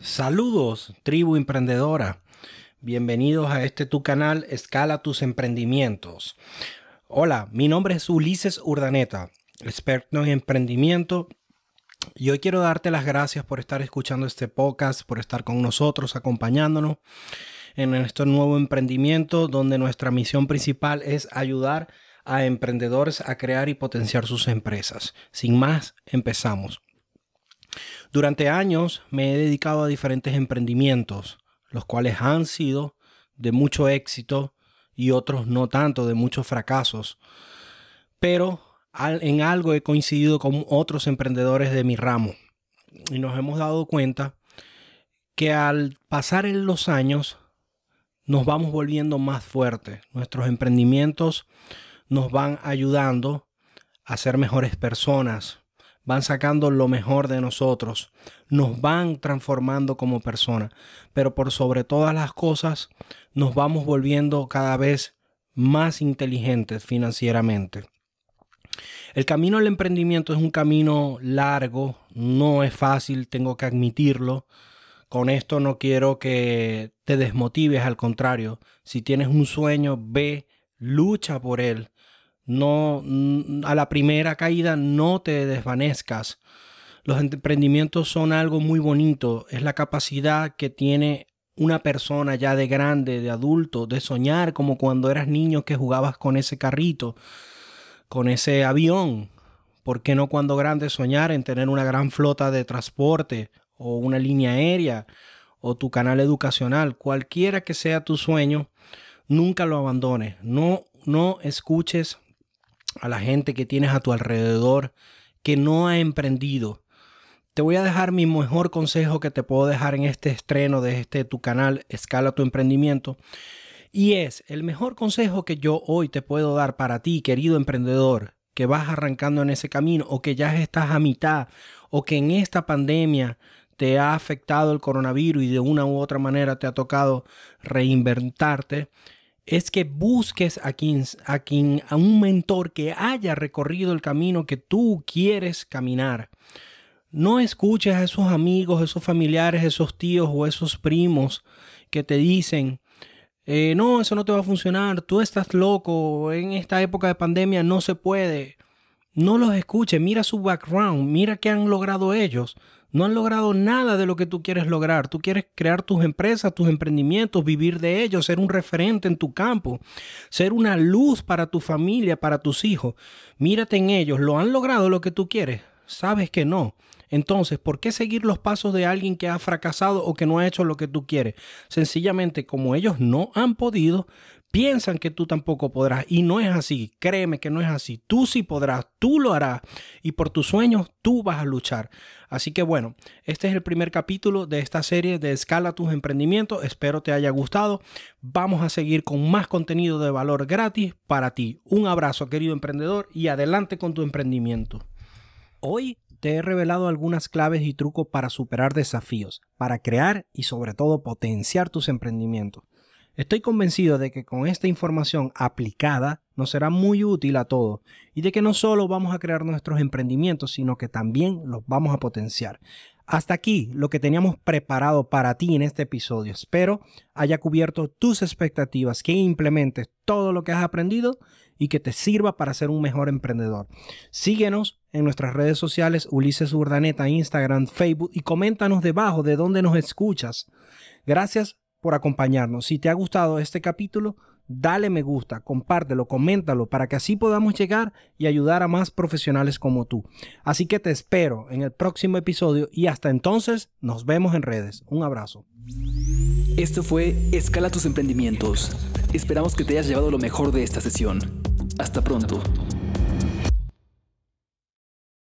Saludos, tribu emprendedora. Bienvenidos a este tu canal Escala tus emprendimientos. Hola, mi nombre es Ulises Urdaneta, experto en emprendimiento. Y hoy quiero darte las gracias por estar escuchando este podcast, por estar con nosotros, acompañándonos en este nuevo emprendimiento donde nuestra misión principal es ayudar a emprendedores a crear y potenciar sus empresas. Sin más, empezamos. Durante años me he dedicado a diferentes emprendimientos, los cuales han sido de mucho éxito y otros no tanto, de muchos fracasos. Pero en algo he coincidido con otros emprendedores de mi ramo y nos hemos dado cuenta que al pasar en los años nos vamos volviendo más fuertes. Nuestros emprendimientos nos van ayudando a ser mejores personas, van sacando lo mejor de nosotros, nos van transformando como personas, pero por sobre todas las cosas nos vamos volviendo cada vez más inteligentes financieramente. El camino al emprendimiento es un camino largo, no es fácil, tengo que admitirlo. Con esto no quiero que te desmotives, al contrario, si tienes un sueño, ve, lucha por él. No a la primera caída no te desvanezcas. Los emprendimientos son algo muy bonito, es la capacidad que tiene una persona ya de grande, de adulto, de soñar como cuando eras niño que jugabas con ese carrito, con ese avión. ¿Por qué no cuando grande soñar en tener una gran flota de transporte o una línea aérea o tu canal educacional, cualquiera que sea tu sueño, nunca lo abandones. No, no escuches a la gente que tienes a tu alrededor que no ha emprendido. Te voy a dejar mi mejor consejo que te puedo dejar en este estreno de este tu canal Escala tu emprendimiento. Y es el mejor consejo que yo hoy te puedo dar para ti, querido emprendedor, que vas arrancando en ese camino o que ya estás a mitad o que en esta pandemia te ha afectado el coronavirus y de una u otra manera te ha tocado reinventarte, es que busques a quien, a quien, a un mentor que haya recorrido el camino que tú quieres caminar. No escuches a esos amigos, esos familiares, esos tíos o esos primos que te dicen, eh, no, eso no te va a funcionar, tú estás loco, en esta época de pandemia no se puede. No los escuches, mira su background, mira qué han logrado ellos no han logrado nada de lo que tú quieres lograr. Tú quieres crear tus empresas, tus emprendimientos, vivir de ellos, ser un referente en tu campo, ser una luz para tu familia, para tus hijos. Mírate en ellos. ¿Lo han logrado lo que tú quieres? Sabes que no. Entonces, ¿por qué seguir los pasos de alguien que ha fracasado o que no ha hecho lo que tú quieres? Sencillamente, como ellos no han podido, piensan que tú tampoco podrás y no es así. Créeme que no es así. Tú sí podrás, tú lo harás y por tus sueños tú vas a luchar. Así que bueno, este es el primer capítulo de esta serie de Escala tus emprendimientos. Espero te haya gustado. Vamos a seguir con más contenido de valor gratis para ti. Un abrazo querido emprendedor y adelante con tu emprendimiento. Hoy te he revelado algunas claves y trucos para superar desafíos, para crear y sobre todo potenciar tus emprendimientos. Estoy convencido de que con esta información aplicada nos será muy útil a todos y de que no solo vamos a crear nuestros emprendimientos, sino que también los vamos a potenciar. Hasta aquí lo que teníamos preparado para ti en este episodio. Espero haya cubierto tus expectativas, que implementes todo lo que has aprendido y que te sirva para ser un mejor emprendedor. Síguenos en nuestras redes sociales Ulises Urdaneta, Instagram, Facebook y coméntanos debajo de dónde nos escuchas. Gracias por acompañarnos. Si te ha gustado este capítulo, dale me gusta, compártelo, coméntalo para que así podamos llegar y ayudar a más profesionales como tú. Así que te espero en el próximo episodio y hasta entonces nos vemos en redes. Un abrazo. Esto fue Escala tus emprendimientos. Esperamos que te hayas llevado lo mejor de esta sesión. Hasta pronto.